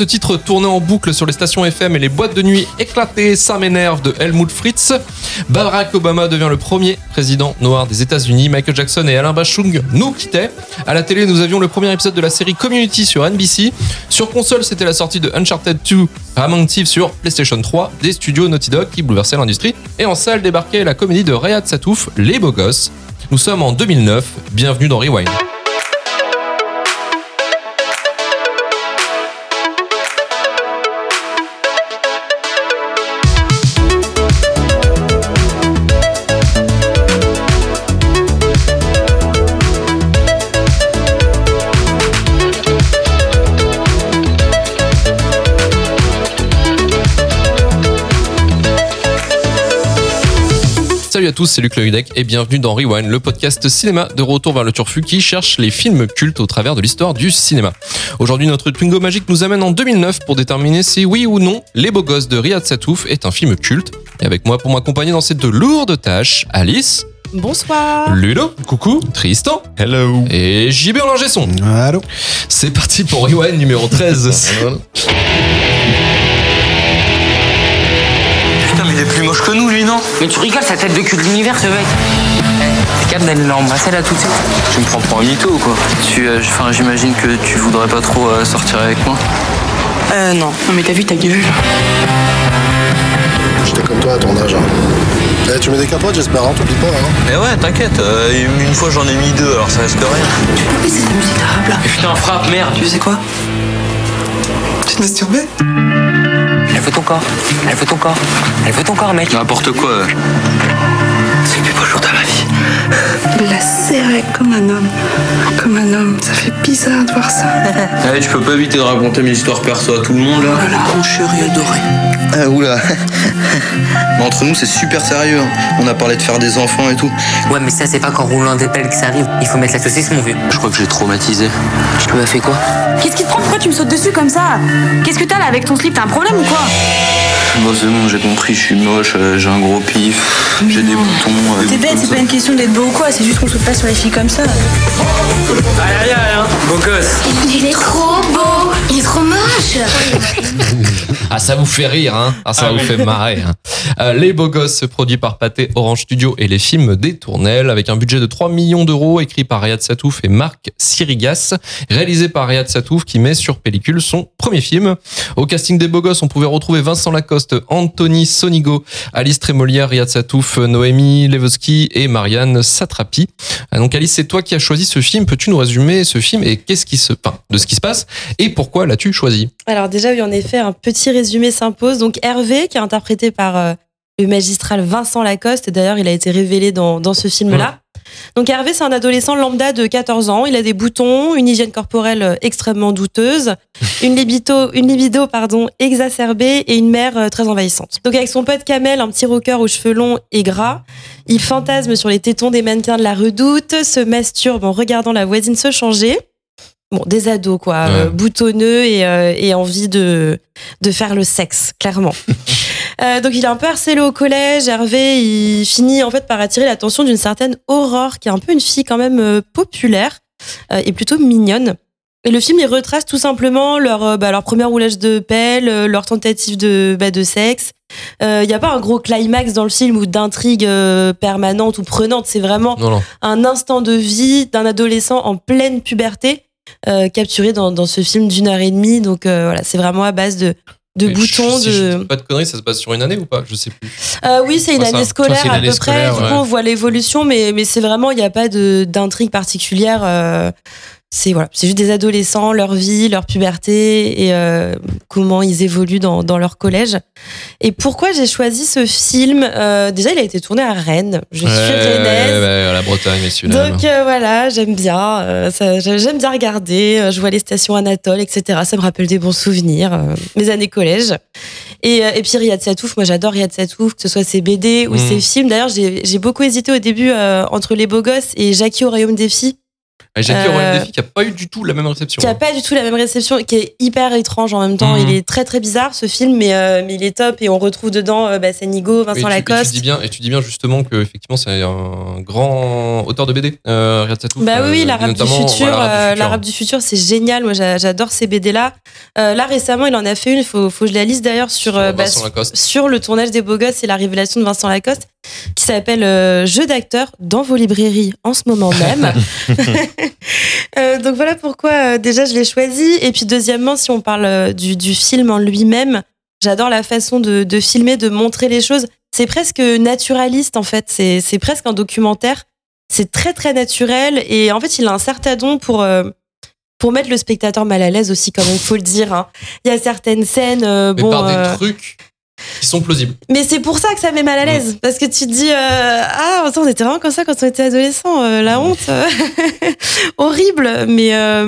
ce titre tournait en boucle sur les stations FM et les boîtes de nuit éclatées, ça m'énerve de Helmut Fritz, Barack Obama devient le premier président noir des États-Unis. Michael Jackson et Alain Bachung nous quittaient. À la télé, nous avions le premier épisode de la série Community sur NBC. Sur console, c'était la sortie de Uncharted 2 Among Thieves sur PlayStation 3 des studios Naughty Dog qui bouleversaient l'industrie. Et en salle débarquait la comédie de Rayad Satouf, Les Beaux Gosses. Nous sommes en 2009. Bienvenue dans Rewind. Salut à tous, c'est Luc Leudec et bienvenue dans Rewind, le podcast cinéma de retour vers le turfu qui cherche les films cultes au travers de l'histoire du cinéma. Aujourd'hui, notre Twingo magique nous amène en 2009 pour déterminer si oui ou non Les Beaux Gosses de Riyad Satouf est un film culte. Et avec moi pour m'accompagner dans cette lourde tâche, Alice, Bonsoir. Ludo, coucou, Tristan, Hello. et JB en. Allô. C'est parti pour Rewind numéro 13. il est plus moche que nous, lui, non Mais tu rigoles, sa tête de cul de l'univers, ce mec. T'es capable d'aller l'embrasser là tout de suite Tu me prends pour un mytho ou quoi Tu, euh, enfin, j'imagine que tu voudrais pas trop euh, sortir avec moi. Euh, non. Non, mais t'as vu ta gueule J'étais comme toi à ton âge. hein. Eh, tu mets des capotes, j'espère, hein, t'oublies pas. Hein. Mais ouais, t'inquiète, euh, une fois j'en ai mis deux, alors ça reste de rien. Mais c'est misérable. Putain, frappe, merde. Tu sais quoi? Tu te masturbais? Veut ton corps. Elle veut ton corps. Elle veut ton corps, mec. N'importe quoi. C'est le plus beau jour de ma vie. Il la serrait comme un homme. Comme un homme. Ça fait bizarre de voir ça. Allez, je peux pas éviter de raconter mes histoires perso à tout le monde, là. Voilà, mon chéri adoré. Ah, oula. Mais entre nous, c'est super sérieux. hein. On a parlé de faire des enfants et tout. Ouais, mais ça, c'est pas qu'en roulant des pelles que ça arrive. Il faut mettre la saucisse, mon vieux. Je crois que j'ai traumatisé. Tu lui as fait quoi? Qu'est-ce qui te prend? Pourquoi tu me sautes dessus comme ça? Qu'est-ce que t'as là avec ton slip? T'as un problème ou quoi? Bon, c'est bon, j'ai compris, je suis moche, euh, j'ai un gros pif, j'ai des boutons. euh, T'es bête, c'est pas une question d'être beau ou quoi, c'est juste qu'on saute pas sur les filles comme ça. Allez, allez, allez, hein. Beau gosse. Il est trop beau Il est trop moche Ah, ça vous fait rire, hein Ah, ça vous fait marrer. hein. Euh, les Beaux Gosses, produit par Pathé Orange Studio et les films des Tournelles, avec un budget de 3 millions d'euros, écrit par Riyad Satouf et Marc Sirigas, réalisé par Riyad Satouf, qui met sur pellicule son premier film. Au casting des Beaux Gosses, on pouvait retrouver Vincent Lacoste, Anthony Sonigo, Alice Trémolière, Riyad Satouf, Noémie Levosky et Marianne Satrapi. Ah, Donc Alice, c'est toi qui as choisi ce film. Peux-tu nous résumer ce film et qu'est-ce qui se, enfin, de ce qui se passe et pourquoi l'as-tu choisi? Alors déjà, oui, en effet, un petit résumé s'impose. Donc Hervé, qui est interprété par euh, le magistral Vincent Lacoste, et d'ailleurs, il a été révélé dans, dans ce film-là. Donc Hervé, c'est un adolescent lambda de 14 ans. Il a des boutons, une hygiène corporelle euh, extrêmement douteuse, une libido, une libido pardon, exacerbée et une mère euh, très envahissante. Donc avec son pote Kamel, un petit rocker aux cheveux longs et gras, il fantasme sur les tétons des mannequins de la redoute, se masturbe en regardant la voisine se changer. Bon, des ados, quoi, Ouais. euh, boutonneux et, euh, et envie de, de faire le sexe, clairement. Euh, donc il est un peu harcelé au collège. Hervé, il finit en fait par attirer l'attention d'une certaine Aurore, qui est un peu une fille quand même euh, populaire euh, et plutôt mignonne. Et le film, il retrace tout simplement leur, euh, bah, leur premier roulage de pelle, euh, leur tentative de, bah, de sexe. Il n'y a pas un gros climax dans le film ou d'intrigue euh, permanente ou prenante. C'est vraiment Non, non. un instant de vie d'un adolescent en pleine puberté euh, capturé dans, dans ce film d'une heure et demie. Donc euh, voilà, c'est vraiment à base de, de Mais boutons. je- si je de... dis pas de conneries, ça se passe sur une année ou pas? Je sais plus. Euh, oui, c'est une année scolaire à peu près. Du coup, on voit l'évolution, mais, mais c'est vraiment, il n'y a pas de- d'intrigue particulière. euh, c'est voilà, c'est juste des adolescents, leur vie, leur puberté et euh, comment ils évoluent dans, dans leur collège. Et pourquoi j'ai choisi ce film Euh, Déjà, il a été tourné à Rennes. Je suis rennaise. Ouais, ouais, la Bretagne, messieurs. Donc euh, voilà, j'aime bien, euh, j'aime bien regarder. euh, Je vois les stations Anatole, etc. Ça me rappelle des bons souvenirs, mes années collège. Et, et puis Riyad Satouf, moi j'adore Riyad Satouf, que ce soit ses BD ou Mm. ses films. D'ailleurs, j'ai j'ai beaucoup hésité au début euh, entre Les Beaux Gosses et Jackie au Royaume des Filles. Et Jackie Euh, qui a pas eu du tout la même réception. qui a pas du tout la même réception, qui est hyper étrange en même temps. Mhm. Il est très très bizarre ce film, mais, euh, mais il est top et on retrouve dedans euh, bah, Et Vincent tu, et tu Lacoste. dis bien, et tu dis bien justement que effectivement c'est un grand auteur de BD, euh, Riyad Satouf. Bah oui, euh, l'arabe du futur, voilà, l'arabe du futur, c'est génial. Moi, j'a- j'adore ces BD là. Là récemment, il en a fait une. Faut, faut que je la lise d'ailleurs sur, euh, bah, Lacoste. sur le tournage des Beaux Gosses et la révélation de Vincent Lacoste, qui s'appelle Jeu d'acteur dans vos librairies en ce moment même. Euh, donc voilà pourquoi euh, déjà je l'ai choisi. Et puis deuxièmement, si on parle euh, du, du film en lui-même, j'adore la façon de, de filmer, de montrer les choses. C'est presque naturaliste en fait. C'est c'est presque un documentaire. C'est très très naturel et en fait il a un certain don pour euh, pour mettre le spectateur mal à l'aise aussi, quand même, faut le dire. hein. Il y a certaines scènes, euh, bon, par des euh, trucs qui sont plausibles. mais c'est pour ça que ça met mal à l'aise. Parce que tu te dis, euh, ah, attends, on était vraiment comme ça quand on était adolescent, euh, la honte. euh, horrible. Mais, euh,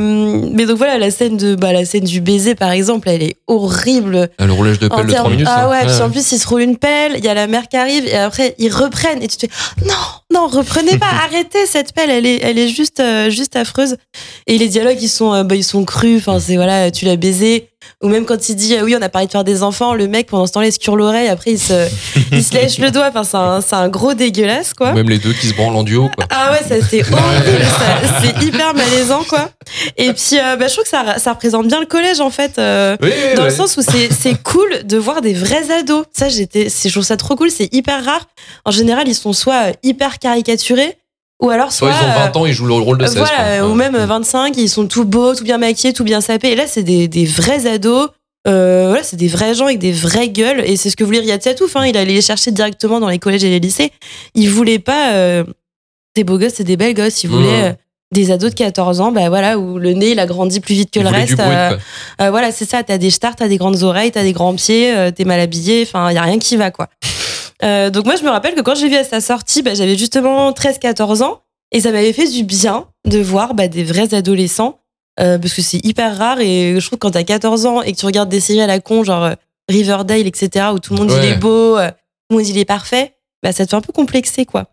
mais donc voilà, la scène, de, bah, la scène du baiser, par exemple, elle est horrible. Le roulage de pelle de 3 termes- minutes. Ah ouais, puis en plus, ils se roulent une pelle, il y a la mère qui arrive, et après, ils reprennent. Et tu te fais, non, non, reprenez pas, arrêtez cette pelle, elle est, elle est juste, juste affreuse. Et les dialogues, ils sont, bah, ils sont crus, enfin, c'est voilà, tu l'as baisé. Ou même quand il dit, ah oui, on a parlé de faire des enfants, le mec, pendant ce temps-là, il se cure l'oreille, après, il se, il se lèche le doigt. Enfin, c'est un, c'est un gros dégueulasse, quoi. Ou Même les deux qui se branlent en duo, quoi. Ah ouais, ça c'est horrible, ça, c'est hyper malaisant quoi. Et puis euh, bah, je trouve que ça, ça représente bien le collège en fait, euh, Oui, dans le sens où c'est c'est cool de voir des vrais ados. Ça j'étais, c'est- je trouve ça trop cool, c'est hyper rare. En général ils sont soit euh, hyper caricaturés ou alors soit, Soit ils ont 20 ans, ils jouent le rôle de euh, 16. voilà, ou même euh, 25, ils sont tout beaux, tout bien maquillés, tout bien sapés. Et là c'est des, des vrais ados. Euh, voilà, c'est des vrais gens avec des vraies gueules et c'est ce que voulait Riyad Satouf. Hein, il allait les chercher directement dans les collèges et les lycées. Il voulait pas euh, des beaux gosses et des belles gosses. Il voulait Mhm. euh, des ados de 14 ans, bah voilà, où le nez il a grandi plus vite que le reste. voilà, c'est ça. T'as des stars, t'as des grandes oreilles, t'as des grands pieds, t'es mal habillé. Enfin, y a rien qui va quoi. Euh, donc moi, je me rappelle que quand j'ai vu à sa sortie, bah, j'avais justement 13-14 ans et ça m'avait fait du bien de voir bah, des vrais adolescents euh, parce que c'est hyper rare et je trouve que quand t'as 14 ans et que tu regardes des séries à la con genre euh, Riverdale, etc., où tout le monde dit il est beau, tout le monde dit il est parfait, bah, ça te fait un peu complexer quoi.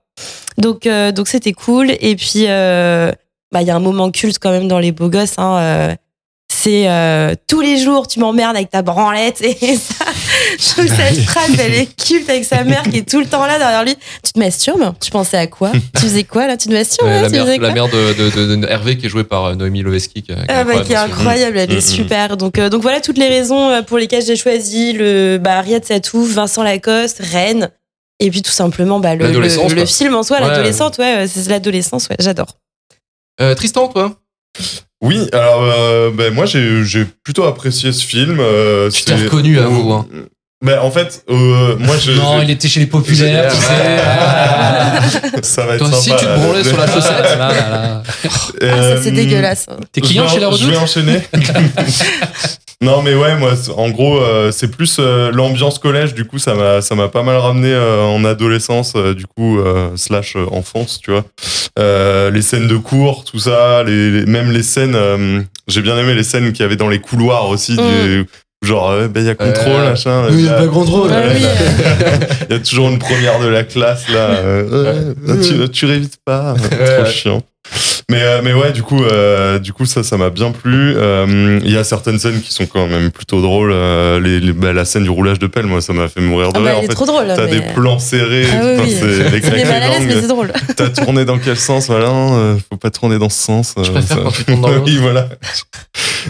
Donc donc c'était cool et puis bah il y a un moment culte quand même dans les beaux gosses. Hein, c'est euh, tous les jours tu m'emmerdes avec ta branlette et ça, je trouve que cette phrase elle est culte avec sa mère qui est tout le temps là derrière lui. Tu te masturbes? Tu pensais à quoi? Tu faisais quoi là? Tu te masturbes Ouais, la, Tu mère, faisais la quoi? mère de, de, de- de Hervé qui est jouée par euh, Noémie Loveski. Qui, est ah bah, qui est incroyable elle Mm, est mm. super. Donc, euh, donc voilà toutes les raisons pour lesquelles j'ai choisi le bah, Riyad Satouf, Vincent Lacoste, Rennes, et puis tout simplement bah, le, film en soi, Ouais. l'adolescente, ouais, c'est l'adolescence, ouais, j'adore. Euh, Tristan, toi? Oui, alors euh, ben, moi j'ai j'ai plutôt apprécié ce film. euh, Tu t'es reconnu, avoue, hein. Mais en fait, euh, moi je. Non, je- il était chez les populaires, tu sais. Ça va être Toi aussi, sympa, tu te branlais sur la chaussette Là, là, là. Ah, ça c'est Euh, dégueulasse. T'es client chez la en- Je vais Redoute enchaîner. non, mais ouais, moi, en gros, euh, c'est plus euh, l'ambiance collège. Du coup, ça m'a, ça m'a pas mal ramené euh, en adolescence, euh, du coup, euh, slash euh, enfance, tu vois. Euh, les scènes de cours, tout ça, les, les- même les scènes. euh, j'ai bien aimé les scènes qu'il y avait dans les couloirs aussi, du- genre, euh, ben, il y a contrôle, Euh, machin. Oui, il y a pas oui, Il y a toujours une première de la classe là. euh, euh, tu, tu révises pas, trop Ouais. chiant. Mais euh, mais ouais, du coup, euh, du coup ça, ça m'a bien plu. Euh, Il y a certaines scènes qui sont quand même plutôt drôles. Euh, les, les- bah, la scène du roulage de pelle, moi, ça m'a fait mourir de Ah bah, rire. en fait, trop drôle. t'as mais- des plans serrés. Ah oui, c'est les C'est des mais drôle. T'as tourné dans quel sens Voilà, faut pas tourner dans ce sens. Je euh, préfère ça- quand tu tournes dans l'autre. oui, voilà.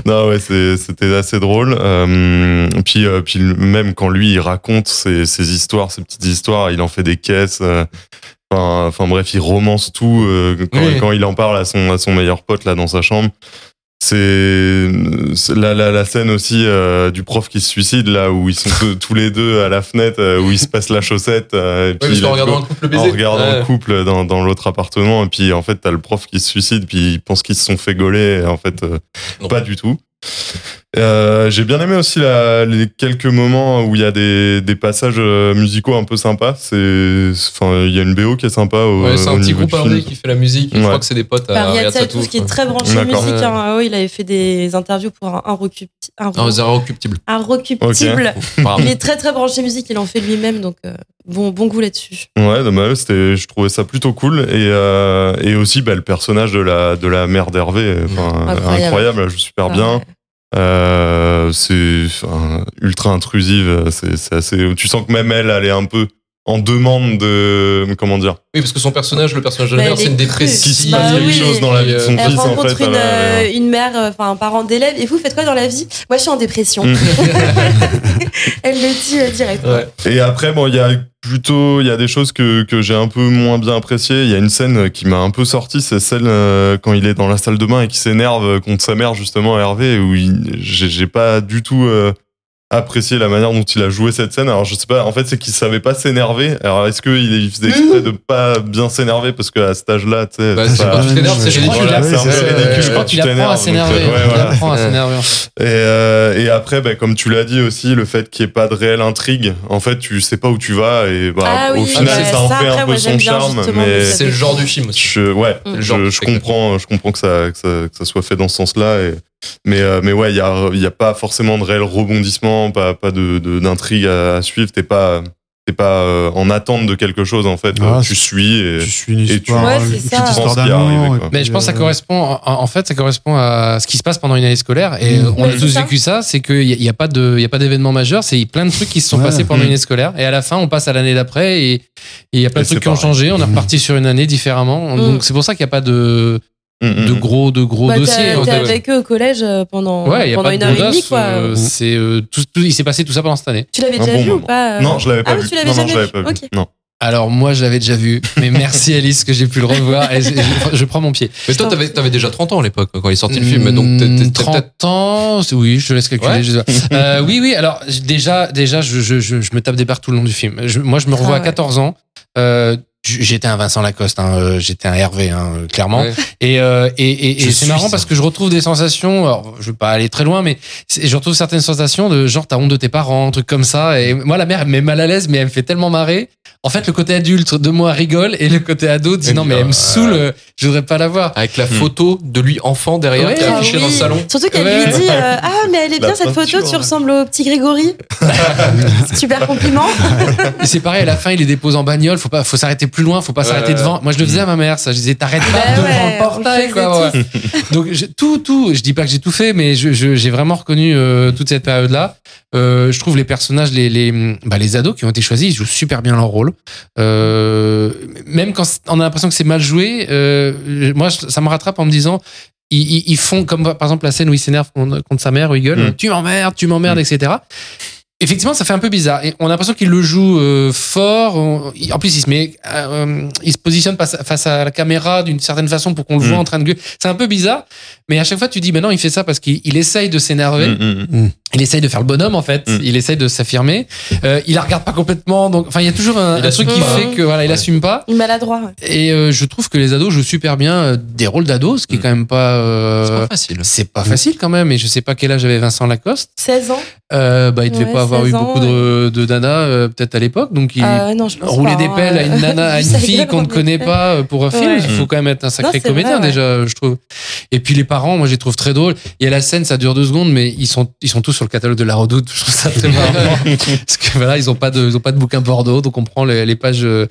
non, ouais, c'est- c'était assez drôle. Euh, puis, euh, puis même quand lui, il raconte ses, ses histoires, ses petites histoires, il en fait des caisses. euh, Enfin, enfin bref, il romance tout euh, quand, Oui. quand il en parle à son, à son meilleur pote là dans sa chambre. C'est la, la, la scène aussi euh, du prof qui se suicide là où ils sont tous- tous les deux à la fenêtre euh, où ils se passent la chaussette. euh, et Ouais, puis qu'en let's regardant un couple en regardant Ouais. le couple dans, dans l'autre appartement et puis en fait t'as le prof qui se suicide puis il pense qu'ils se sont fait gauler et en fait euh, Non. pas du tout Euh, j'ai bien aimé aussi la- les quelques moments où il y a des, des passages euh, musicaux un peu sympas c'est enfin il y a une BO qui est sympa au, Ouais, c'est au un petit groupe indé qui fait la musique. Je crois que c'est des potes à Par Riyad Riyad Satouf, Satouf. qui est très branché D'accord. musique. Ouais. hein. Oui, il avait fait des interviews pour un, un, recup, un, occuptible. un recuptible. Pardon. Il est très très branché musique, il en fait lui-même, donc, euh, bon, bon goût là-dessus. Ouais, mais c'était, je trouvais ça plutôt cool. Et, euh, et aussi, bah, le personnage de la, de la mère d'Hervé, enfin, Incroyable. incroyable. elle joue super Ah bien. ouais. Euh, c'est ultra intrusive. C'est, c'est assez. Tu sens que même elle, elle est un peu en demande de. Comment dire? Oui, parce que son personnage, le personnage de Bah, la mère, elle c'est une dépressive. Qu'il se Bah passe quelque oui. chose dans la vie de son Elle fils, en rencontre fait. une, euh, une mère, euh, enfin un parent d'élève. Et vous faites quoi dans la vie? Moi, je suis en dépression. Mm. Elle le dit euh, direct. Ouais. Et après, bon, il y a plutôt, il y a des choses que, que j'ai un peu moins bien appréciées. Il y a une scène qui m'a un peu sorti, c'est celle euh, quand il est dans la salle de bain et qui s'énerve contre sa mère, justement, Hervé, où il- j'ai j'ai pas du tout euh, apprécié la manière dont il a joué cette scène. Alors, je sais pas, en fait, c'est qu'il savait pas s'énerver. Alors, est-ce qu'il il faisait exprès de pas bien s'énerver parce qu'à cet âge-là, tu sais, Bah, c'est c'est pas- quand tu t'énerves, c'est ridicule. Voilà, c'est un peu ridicule Je crois quand tu qu'il apprend à t'énerves, s'énerver. donc, euh, ouais, Il voilà. apprend à Ouais. s'énerver. Et, euh, et après, bah, comme tu l'as dit aussi, le fait qu'il n'y ait pas de réelle intrigue, en fait, tu sais pas où tu vas et bah, Ah au final, ouais, ça en fait un peu son charme. Mais C'est le genre du film aussi. je, ouais, Mm. je, Genre, je comprends, je comprends que ça, que ça, que ça soit fait dans ce sens-là. Et, mais, euh, mais ouais, il y a, il y a pas forcément de réel rebondissement, pas, pas de, de- d'intrigue à, à suivre. T'es pas, t'es pas euh, en attente de quelque chose en fait. Ah, tu suis et Tu suis une et tu- histoire, Ouais, une ça. histoire et Mais puis, je pense que ça euh, correspond, en, en fait, ça correspond à ce qui se passe pendant une année scolaire. Et Mm. euh, on Ouais, a tous vécu ça, c'est qu'il n'y a, il y a pas de, il y a pas d'événement majeur, c'est plein de trucs qui se sont Ouais. passés pendant Mm. une année scolaire. Et à la fin, on passe à l'année d'après et il y a plein Et de trucs qui ont pareil. changé. On est Mm. reparti sur une année différemment. Mm. Donc c'est pour ça qu'il n'y a pas de, Mm, mm, de mm. gros, de gros Bah, t'es- dossiers. t'es Ouais, avec eux au collège euh, pendant, Ouais, pendant une heure et demie, quoi. euh, c'est euh, tout, tout- il s'est passé tout ça pendant cette année. Tu l'avais déjà bon vu ou pas euh Non, je l'avais pas Ah vu. tu l'avais non, non, jamais je l'avais vu. pas vu. Non. Alors moi, je l'avais déjà vu, mais merci Alice que j'ai pu le revoir. Et je, je- je prends mon pied. Mais toi, t'avais, t'avais déjà 30 ans à l'époque quand il est sorti le film. Donc, t'es- t'es- Hmm, t'es 30 peut-être. ans, oui, je te laisse calculer. Ouais. Euh, oui, oui. Alors déjà, déjà, je, je, je, je me tape des barres tout le long du film. Je- moi, je me revois Ah à ouais. 14 ans. Euh, j'étais un Vincent Lacoste, hein, euh, j'étais un Hervé, hein, euh, clairement. Ouais. Et, euh, et, et, et Je c'est marrant ça. parce que je retrouve des sensations. Alors, je veux pas aller très loin, mais je retrouve certaines sensations de genre t'as honte de tes parents, un truc comme ça. Et moi, la mère elle me met mal à l'aise, mais elle me fait tellement marrer. En fait, le côté adulte de moi rigole et le côté ado dit Elle non, mais elle me ah, saule. euh, Je voudrais pas la voir. Avec la photo de lui enfant derrière Ouais. qui est Ah affichée dans le salon. Surtout qu'elle Ouais. lui dit euh, Ah, mais elle est La bien cette photo, tu ressembles au petit Grégory. Super compliment. Et c'est pareil, à la fin, il les dépose en bagnole. Faut pas, faut s'arrêter plus loin, faut pas s'arrêter devant. Moi, je le faisais à ma mère, ça. Je disais, t'arrêtes pas Bah devant ouais, le portail, quoi. Donc, je- tout, tout, je dis pas que j'ai tout fait, mais je, je- j'ai vraiment reconnu euh, toute cette période-là. Euh, je trouve les personnages, les, les, bah, les ados qui ont été choisis, ils jouent super bien leur rôle. Euh, même quand on a l'impression que c'est mal joué, euh, moi, ça me rattrape en me disant, ils, font comme par exemple la scène où il s'énerve contre, contre sa mère, où il gueule, Mm. tu m'emmerdes, tu m'emmerdes, etc. Effectivement, ça fait un peu bizarre. Et on a l'impression qu'il le joue euh, fort. On- il- en plus, il se met, euh, il se positionne face à, face à la caméra d'une certaine façon pour qu'on le Mm. voit en train de gueuler. C'est un peu bizarre. Mais à chaque fois, tu dis, ben non, il fait ça parce qu'il il essaye de s'énerver. Mm, mm, mm. Il essaye de faire le bonhomme, en fait. Il essaye de s'affirmer. Euh, il la regarde pas complètement. Donc, enfin, il y a toujours un, Il un truc assume qui pas. fait que voilà, il assume pas. Maladroit. ouais. Et euh, je trouve que les ados jouent super bien des rôles d'ados, ce qui est quand même pas. euh, C'est pas facile. c'est pas facile quand même. Et je sais pas quel âge avait Vincent Lacoste. 16 ans. Euh, bah, il devait Ouais, pas avoir eu 16 ans, beaucoup de, de nanas euh, peut-être à l'époque, donc il Euh, non, je pense roulait pas, des hein. pelles à une nana, à une fille qu'on ne connaît pas euh, pour un film. Ouais. Il faut quand même être un sacré Non, comédien vrai, ouais. déjà, je trouve. Et puis les parents, moi, je les trouve très drôles. Il y a la scène, ça dure deux secondes, mais ils sont ils sont tous sur le catalogue de la Redoute. Je trouve ça très marrant parce que voilà, ils ont pas de ils ont pas de bouquin Bordeaux, donc on prend les, les pages euh,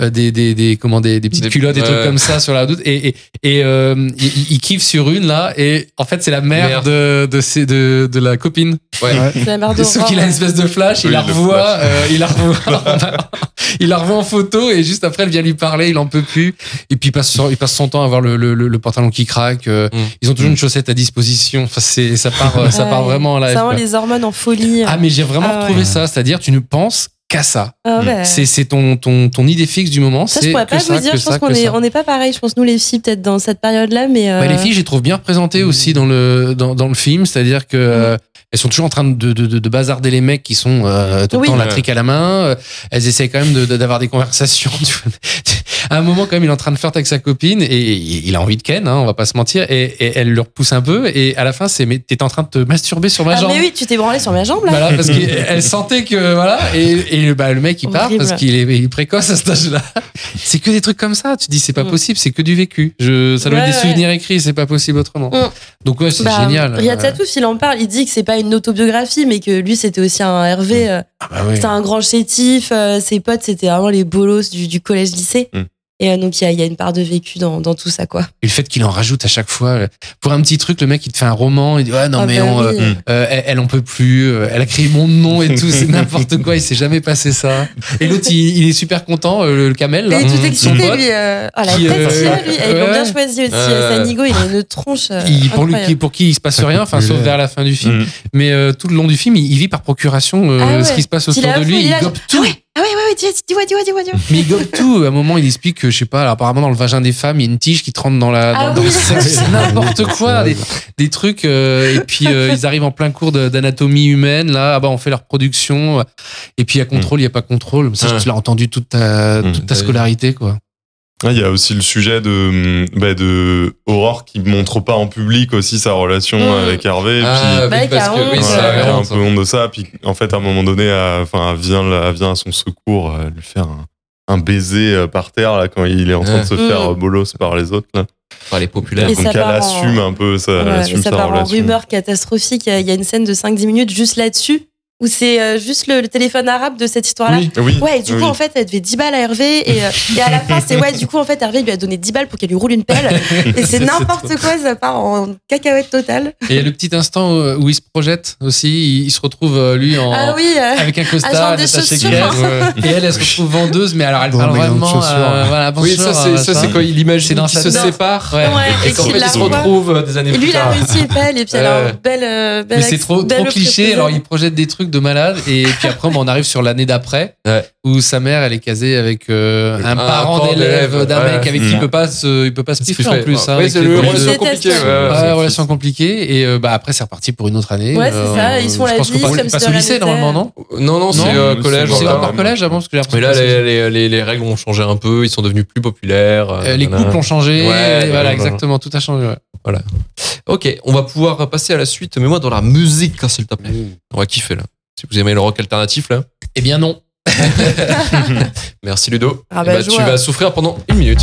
des, des des comment des, des petites Des- culottes, des trucs ouais. comme ça sur la Redoute. Et et, et euh, ils, ils kiffent sur une là, et en fait c'est la mère de de, de de la copine. Ouais. C'est la mère Sauf espèce de flash, il la revoit, euh, il la revoit, il la revoit en photo et juste après elle vient lui parler, il en peut plus et puis il passe son, il passe son temps à avoir le, le, le- le pantalon qui craque. euh, Mm. Ils ont toujours une chaussette à disposition. Enfin c'est ça part euh, ça part vraiment là. Vraiment les hormones en folie. Ah mais j'ai vraiment Ah retrouvé ouais. ça, c'est-à-dire tu ne penses qu'à ça. Ah ouais. C'est ton ton ton idée fixe du moment. Ça, je pourrais que pas ça, vous dire. Je pense qu'on est, on n'est pas pareil. Je pense nous les filles peut-être dans cette période-là, mais. Bah, euh, les filles, je les trouve bien représentées aussi dans le dans, dans le film, c'est-à-dire que euh, elles sont toujours en train de, de, de, de bazarder les mecs qui sont euh, tout le Oui. temps la trique à la main. Euh, Elles essayent quand même de- de- d'avoir des conversations. À un moment, quand même, il est en train de flirter avec sa copine et il a envie de Ken, hein, on va pas se mentir, et, et elle le repousse un peu. Et à la fin, c'est mais t'es en train de te masturber sur ma Ah, jambe. mais oui, tu t'es branlé sur ma jambe là. Voilà, parce qu'elle sentait que voilà, et, et bah, le mec il part Horrible. parce qu'il est, il est précoce à cet âge-là. C'est que des trucs comme ça. Tu dis c'est pas Mm. possible, c'est que du vécu. Je, ça doit être des ouais. souvenirs écrits, c'est pas possible autrement. Mm. Donc ouais, c'est Bah, génial. Riyad Satouf, il en parle. Il dit que c'est pas une autobiographie, mais que lui, c'était aussi un Hervé. euh, ah bah ouais. C'était un grand chétif. euh, ses potes, c'était vraiment les bolos du, du collège-lycée. Mm. Et euh, donc, il y a, il y a une part de vécu dans, dans tout ça, quoi. Et le fait qu'il en rajoute à chaque fois. euh, Pour un petit truc, le mec il te fait un roman, il dit ouais non Ah mais bah on, oui. euh, euh, elle, elle en peut plus, euh, elle a créé mon nom et tout, c'est n'importe quoi, il s'est jamais passé ça. Et l'autre il, il est super content, euh, le, le camel là, Et il est tout son excité, lui. euh, Oh, la qui, tête euh, lui. Ils l'ont bien choisi aussi. Sanigo, il a une tronche. Il- pour, lui, qui- pour qui il se passe rien, enfin sauf vers la fin du film. Mm. Mais tout le long du film, il, il vit par procuration Ah ouais. ce qui se passe autour de lui. il gobe tout. Ah ouais, ouais, ouais, dis- dis-moi, dis-moi, dis-moi, dis-moi. Mais il gobe tout. À un moment, il explique que, je sais pas, alors, apparemment, dans le vagin des femmes, il y a une tige qui te rentre dans la. Ah dans, oui. n'importe quoi. Des, des trucs. euh, et puis, euh, ils arrivent en plein cours d'anatomie humaine. Là, ah bah, on fait leur production. Et puis, il y a contrôle, il n'y a pas contrôle. Ça, tu l'as entendu toute ta, Mm. toute ta scolarité, quoi. Ah, Il y a aussi le sujet de, bah, de Aurore qui montre pas en public aussi sa relation Mm. avec Hervé. Ah, puis, Bah, oui, parce que oui, voilà, ça elle a un peu honte de ça. Puis en fait, à un moment donné, elle, enfin, elle vient, elle vient à son secours, elle lui fait un, un baiser euh, par terre là quand il est en train de se Ouais. faire Mm. euh, bolos par les autres. Là. Enfin, les populaires. Et Donc elle en- assume un peu ça, elle Ouais, assume mais ça sa part en relation. rumeur catastrophique. Il y a- il y a une scène de 5-10 minutes juste là-dessus, où c'est euh, juste le, le téléphone arabe de cette histoire-là. Oui, oui. Ouais, et du coup, oui. en fait, elle devait 10 balles à Hervé. Et, euh, et à la fin, c'est ouais, du coup, en fait, Hervé lui a donné 10 balles pour qu'elle lui roule une pelle. Et c'est n'importe quoi, ça part en cacahuète totale. Et le petit instant où- où il se projette aussi, il, il se retrouve, euh, lui, en. Ah oui, euh, Avec un costard, des chaussures. crête. Et elle, elle se retrouve vendeuse, mais alors elle Dans parle vraiment. chaussures. euh, voilà, Oui, bonjour, ça c'est ça c'est quand il C'est imagine sa se tête. séparent Ouais. Ouais, et et qu'en qu'il fait ils se euh, des années Et plus lui, il a tard. réussi est belle. Et puis, elle a Ouais. une belle. euh, belle Mais c'est trop, cliché, alors il projette des trucs de malade, et puis après on arrive sur l'année d'après, Ouais. où sa mère elle est casée avec euh, un, Un parent d'élève d'un ouais. mec avec qui Mm. il peut pas se, il peut pas se piffer en plus. ouais. hein, Ouais, avec c'est deux. relation compliquée. relation compliquée, et euh, bah après c'est reparti pour une autre année. Ouais, c'est ça, ils je la vie, comme passe au lycée normalement, non? Non non, c'est euh, collège. C'est encore. collège avant parce que j'ai Mais là, les, les, les, les règles ont changé un peu, ils sont devenus plus populaires. euh, Euh, les couples ont changé, voilà, voilà. exactement, tout a changé. ouais. Ok, on va pouvoir passer à la suite, mais moi dans la musique, hein, s'il te plaît. On va kiffer là. Si vous aimez le rock alternatif là. Eh bien non. Merci Ludo. Ah Eh bah, bah, tu vas souffrir pendant une minute.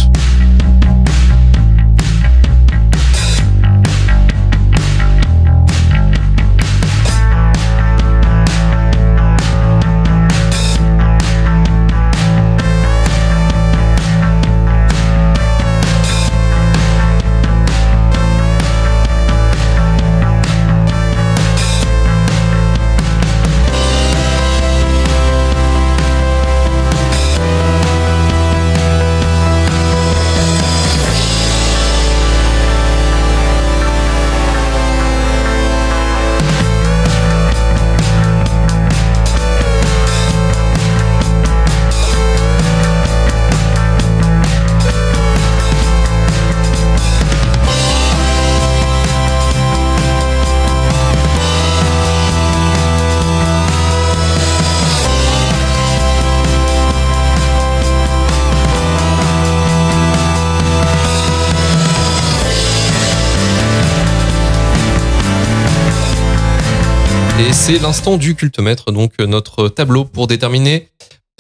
C'est l'instant du cultomètre, donc euh, notre tableau pour déterminer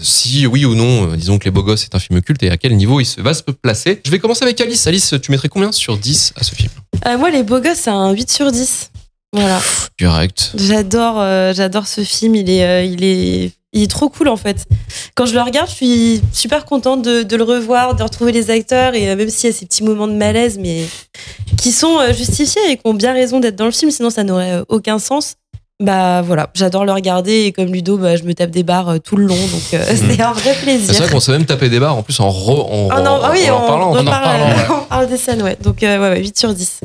si oui ou non, euh, disons que Les Beaux Gosses est un film culte et à quel niveau il se va se placer. Je vais commencer avec Alice. Alice, tu mettrais combien sur 10 à ce film? Euh, moi, Les Beaux Gosses, c'est un 8 sur 10. Voilà. Direct. J'adore, euh, j'adore ce film. Il est, euh, il est, il est trop cool en fait. Quand je le regarde, je suis super contente de, de le revoir, de retrouver les acteurs et même s'il y a ces petits moments de malaise, mais qui sont justifiés et qui ont bien raison d'être dans le film, sinon ça n'aurait aucun sens. Bah voilà, j'adore le regarder et comme Ludo, bah, je me tape des barres euh, tout le long, donc euh, c'est un vrai C'est plaisir. vrai qu'on s'est même tapé des barres en plus en, re- en, Ah non, en- ah oui, en on, parlant. on en parle, parlant, ouais. on parle des scènes, ouais. Donc euh, ouais, ouais, 8 sur 10.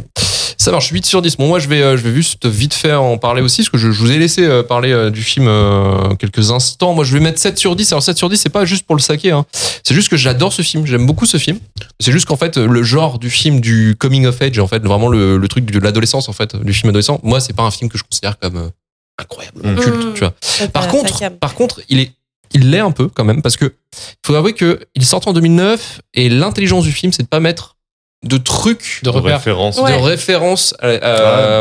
Ça marche, 8 sur 10. Bon, moi, je vais, euh, je vais juste vite fait en parler aussi, parce que je, je vous ai laissé euh, parler euh, du film euh, quelques instants. Moi, je vais mettre 7 sur 10. Alors, 7 sur 10, c'est pas juste pour le saquer. Hein. C'est juste que j'adore ce film. J'aime beaucoup ce film. C'est juste qu'en fait, le genre du film du coming of age, en fait, vraiment le, le truc de l'adolescence, en fait, du film adolescent, moi, c'est pas un film que je considère comme euh, incroyable, Mm. culte, tu vois. Ça, Par contre, par contre, il est il l'est un peu quand même parce que faut avouer que il sort en 2009 et l'intelligence du film c'est de pas mettre de trucs De De repères. référence. de références euh, Ouais,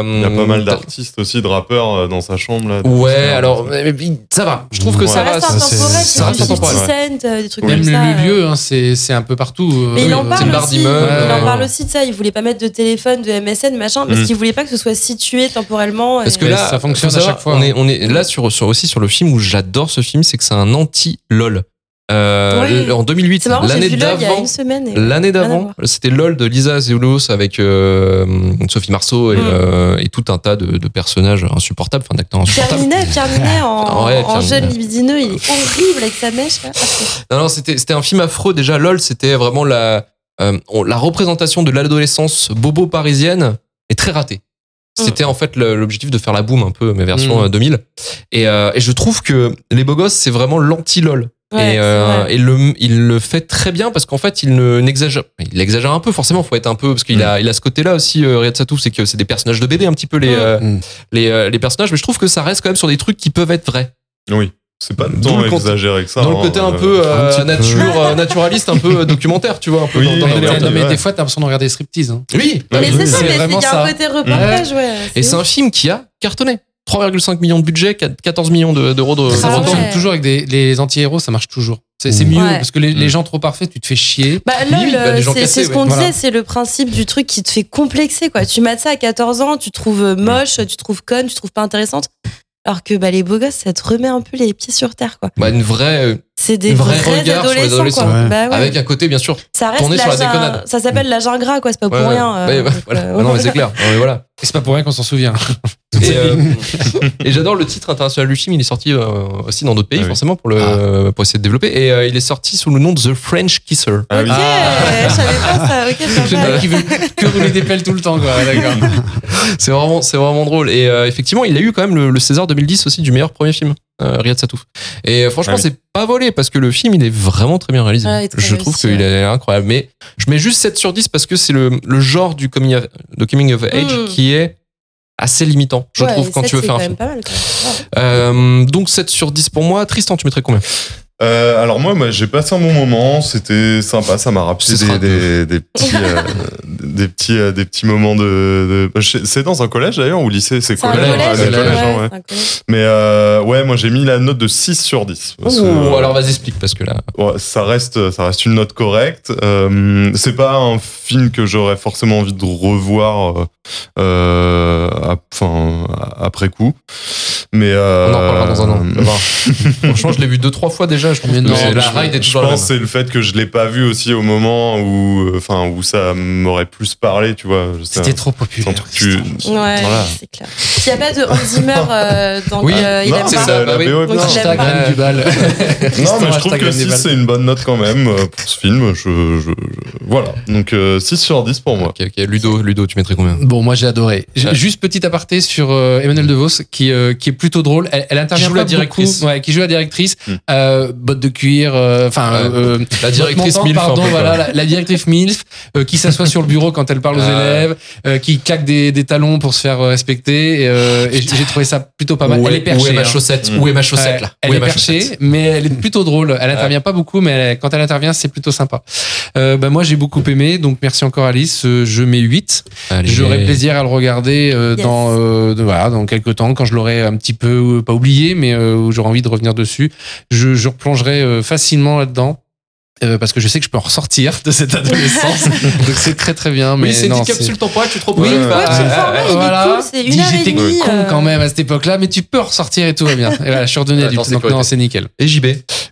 Il y a pas mal euh, d'artistes aussi, de rappeurs euh, dans sa chambre. Là, Ouais, alors mais- mais ça va. Je trouve que Ouais. ça Ça va. reste ça- reste du 50 intemporel, Cent, euh, des trucs Même comme le, ça. le lieu, hein, c'est c'est un peu partout. euh, Mais il en euh, parle aussi. d'immeuble. Il en parle aussi de ça. Il voulait pas mettre de téléphone, de MSN, machin, parce Mm. qu'il voulait pas que ce soit situé temporellement. Parce que là, ça fonctionne à chaque fois, On hein. est, on est là sur, sur aussi sur le film où j'adore ce film, c'est que c'est un anti-LOL. Euh, le- En 2008, C'est marrant, j'ai l'année vu là il y a d'avant, une semaine. et- l'année d'avant, c'était LOL de Lisa Zoulos avec euh, Sophie Marceau et, Mm. euh, et tout un tas de, de personnages insupportables, enfin d'acteurs Pierre insupportables. Ninet, Pierre Ninet en, Ouais, en Pierre jeune libidineux, il est horrible avec sa mèche. là. Non, non, c'était c'était un film affreux. Déjà, LOL, c'était vraiment la, euh, la représentation de l'adolescence bobo parisienne est très ratée. C'était en fait l'objectif de faire la boom un peu, mes versions Mm. euh, 2000. Et, euh, et je trouve que Les Beaux Gosses, c'est vraiment l'anti-LOL. Ouais, et euh, vrai. et le, il le fait très bien parce qu'en fait, il ne n'exagère, il exagère un peu forcément. Faut être un peu parce qu'il a, il a ce côté-là aussi. Euh, Riyad Satouf, c'est que c'est des personnages de BD un petit peu les, Mm. euh, Mm. les, euh, les personnages, mais je trouve que ça reste quand même sur des trucs qui peuvent être vrais. Oui, c'est pas tant exagéré que ça. dans le hein, côté un euh, peu euh, un nature, naturaliste, un peu documentaire, tu vois, un peu Oui, dans, dans. Non, mais des fois, t'as l'impression de regarder striptease. Hein. Oui, bah Mais oui. c'est ça, mais qu'il y a ça. un côté reportage, ouais. Et c'est un film qui a cartonné. 3,5 millions de budget, 14 millions de- d'euros de, Ça Ah fonctionne ouais. toujours avec des, les anti-héros, ça marche toujours. C'est Mm. mieux Ouais. parce que les, les Mm. gens trop parfaits, tu te fais chier. Bah, Oui, LOL, bah, c'est ce qu'on ouais. disait, Voilà. c'est le principe du truc qui te fait complexer, quoi. Tu mates ça à 14 ans, tu te trouves moche, tu te trouves conne, tu te trouves pas intéressante. Alors que bah, les beaux gosses, ça te remet un peu les pieds sur terre, quoi. Bah, une vraie, euh, C'est des Un vrai vrais regard sur les adolescents, adolescents. quoi. Ouais. Bah, ouais. avec un côté bien sûr. ça reste tourné sur la déconnade. Ça s'appelle l'âge ingrat, quoi. C'est pas pour Ouais, rien. voilà. Ah non mais c'est clair. Mais voilà. Et c'est pas pour rien qu'on s'en souvient. Et, euh, et j'adore le titre international du film. Il est sorti euh, aussi dans d'autres pays Ah oui. forcément pour le pour essayer de développer. Et euh, il est sorti sous le nom de The French Kisser. Ah je savais pas ça. Ok, qui veut que rouler des pelles tout le temps, quoi. D'accord. C'est vraiment, c'est vraiment drôle. Et euh, effectivement, il a eu quand même le, le César 2010 aussi du meilleur premier film, euh, Riyad Satouf. Et euh, franchement, Ah oui. c'est pas volé parce que le film, il est vraiment très bien réalisé. Ah, très je trouve qu'il ouais. est incroyable. Mais je mets juste 7 sur 10 parce que c'est le, le genre du coming of, de coming of age Mm. qui est assez limitant, je Ouais, trouve, quand tu veux faire un quand film. même pas mal, quoi. Ouais. Euh, donc 7 sur 10 pour moi. Tristan, tu mettrais combien? Euh, alors moi, moi, j'ai passé un bon moment, c'était sympa, ça m'a rappelé des, des, des petits, euh, des petits, euh, des petits moments de. de- C'est dans un collège d'ailleurs ou lycée C'est collège, collège, ah, ouais, le collège, ouais, hein, ouais. collège. Mais euh, ouais, moi j'ai mis la note de 6 sur 10. parce que, Ouh, euh, alors vas-y, explique parce que là. ouais, ça reste, ça reste une note correcte. Euh, c'est pas un film que j'aurais forcément envie de revoir, enfin après coup. Mais euh, On en reparlera dans un an. Franchement, je l'ai vu deux trois fois déjà. Je non, c'est- mais la ride est Je toujours pense c'est le fait que je l'ai pas vu aussi au moment où, euh, enfin, où ça m'aurait plus parlé, tu vois. C'était trop populaire. tu- Ouais, Voilà. c'est clair. S'il n'y a pas de Hans Zimmer, euh, donc Oui, euh, il non, c'est pas. ça, la bah oui. Donc, il Hashtag du bal. Non, mais je trouve que Reine du 6 bal. c'est une bonne note quand même euh, pour ce film. Je, je- je- voilà. Donc euh, 6 sur 10 pour moi. Ok, ok. Ludo, Ludo, tu mettrais combien? Bon, moi j'ai adoré. Juste petit aparté sur euh, Emmanuel DeVos qui, euh, qui est plutôt drôle. Elle, elle intervient joue pas la directrice. beaucoup. Ouais, qui joue la directrice. Hmm. Euh, botte de cuir. Enfin, euh, La directrice Montant, MILF, pardon, voilà, la, la directrice MILF euh, qui s'assoit sur le bureau quand elle parle aux Ah élèves, euh, qui claque des, des talons pour se faire euh, respecter. Et, euh, et j'ai trouvé ça plutôt pas mal. Où elle est perchée. Où est ma hein. chaussette Mm. Où est ma chaussette là elle Où est, ma perchée, chaussette mais elle est plutôt drôle. Elle intervient pas beaucoup, mais elle- quand elle intervient, c'est plutôt sympa. Euh, bah, moi, j'ai beaucoup aimé, donc merci encore Alice. Je mets 8. Allez. J'aurai plaisir à le regarder euh, Yes. dans, euh, de- voilà, dans quelques temps, quand je l'aurai un petit peu, euh, pas oublié, mais euh, où j'aurai envie de revenir dessus. Je, je replongerai euh, facilement là-dedans. euh, parce que je sais que je peux en ressortir de cette adolescence. donc c'est très très bien. Mais Oui, c'est une capsule temporelle, tu te proposes Oui, Ouais, euh, est voilà. cool, J'étais con euh. quand même à cette époque-là, mais tu peux ressortir et tout va bien. Et voilà, je suis redonné Ouais, adulte. Donc non, c'est nickel. Et JB.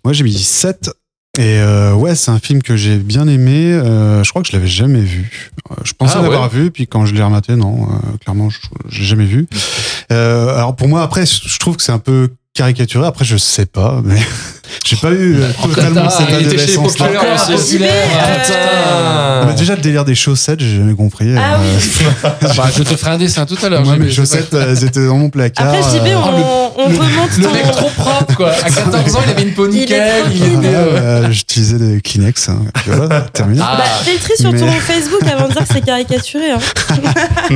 Moi, j'ai mis 7. Et euh, ouais, c'est un film que j'ai bien aimé. Euh, je crois que je l'avais jamais vu. Euh, Je pensais Ah, ouais. l'avoir vu, puis quand je l'ai rematé, non, euh, clairement, je je l'ai jamais vu. Euh, alors pour moi, après, je trouve que c'est un peu caricaturé. Après, je sais pas, mais j'ai pas eu euh, totalement cette adolescence. Encore aussi. populaire, euh, Mais déjà, le délire des chaussettes, j'ai jamais compris. Ah Euh, Bah, je te ferai un dessin tout à l'heure. Moi, mes chaussettes, elles étaient dans mon placard. Après, JB, euh, on, on remonte Le ton- mec trop propre, quoi. À 14 ans, il avait une peau nickel. Il était. euh, euh, J'utilisais des Kleenex. hein. Voilà, terminé. Ah. Bah, fais le tri sur Mais- ton Facebook avant de dire que c'est caricaturé. Hein.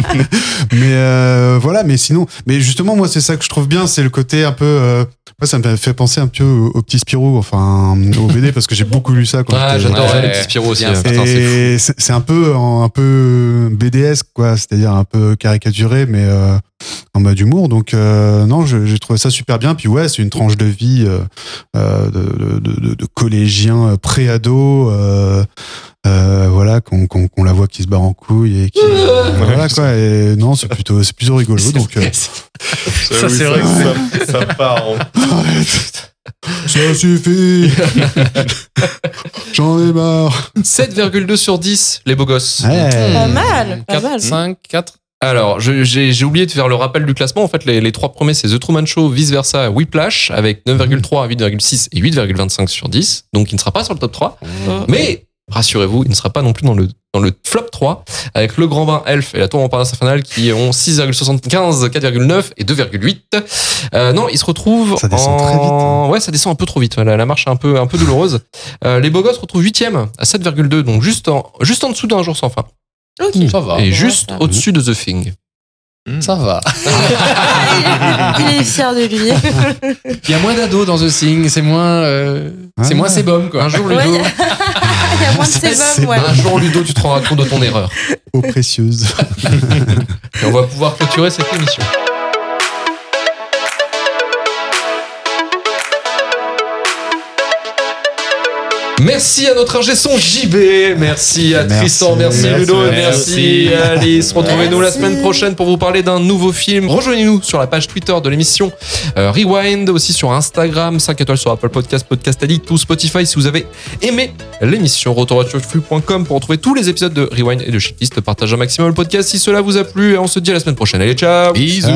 mais euh, voilà, mais sinon, mais justement, moi, c'est ça que je trouve bien, c'est le côté un peu. euh, Moi, ça me fait penser un peu au, au petit Spirou, enfin au BD parce que j'ai beaucoup lu ça quand Ah, j'adorais Ouais. les petits Spirou aussi. Hein. C'est un peu un peu BDS quoi, c'est-à-dire un peu caricaturé mais euh, en mode humour. Donc euh, non, j'ai trouvé ça super bien. Puis ouais, c'est une tranche de vie euh, euh, de, de, de, de collégiens euh, pré-ado. Euh, euh, voilà, qu'on la voit qui se barre en couille et qui voilà quoi. Et non, c'est plutôt c'est plutôt rigolo. Donc euh, J'avoue, c'est vrai ça, ça part. en- ça suffit. J'en ai marre. 7,2 sur 10, les beaux gosses. Ouais. Pas mal, pas 4, mal. 5, 4. Alors, je- j'ai j'ai oublié de faire le rappel du classement. En fait, les, les trois premiers, c'est The Truman Show, Vice Versa, Whiplash, avec 9,3, 8,6 et 8,25 sur 10. Donc, il ne sera pas sur le top 3. Mais, rassurez-vous, il ne sera pas non plus dans le, dans le flop 3, avec Le Grand Bain, Elf et La Tour Montparnasse Infernale qui ont 6,75, 4,9 et 2,8. Euh, non, il se retrouve Ça descend en... très vite, hein. Ouais, ça descend un peu trop vite. La, la marche est un peu, un peu douloureuse. Euh, les Beaux Gosses retrouvent 8ème à 7,2, donc juste en, juste en dessous d'un jour sans fin. Ok. Ça va. et ouais, juste au-dessus de The Thing. Ça va. Ah, il, est, il est fier de lui. Il y a moins d'ados dans The Thing, c'est moins, euh, c'est Ah. moins sébum quoi. Un jour, Ouais, Ludo, il y a moins de sébum, ouais. un jour, Ludo, tu te rendras compte de ton erreur. Eau précieuse. Et on va pouvoir clôturer cette émission. Merci à notre ingé son JB, merci à Merci. Tristan, merci, Merci, Ludo, merci, merci. Alice. Retrouvez-nous la semaine prochaine pour vous parler d'un nouveau film. Rejoignez-nous sur la page Twitter de l'émission euh, Rewind, aussi sur Instagram, 5 étoiles sur Apple Podcast, Podcast Addict ou Spotify si vous avez aimé l'émission. Retourvoitureflux.com pour retrouver tous les épisodes de Rewind et de Shitlist. Partagez un maximum le podcast si cela vous a plu et on se dit à la semaine prochaine. Allez, ciao Bisous.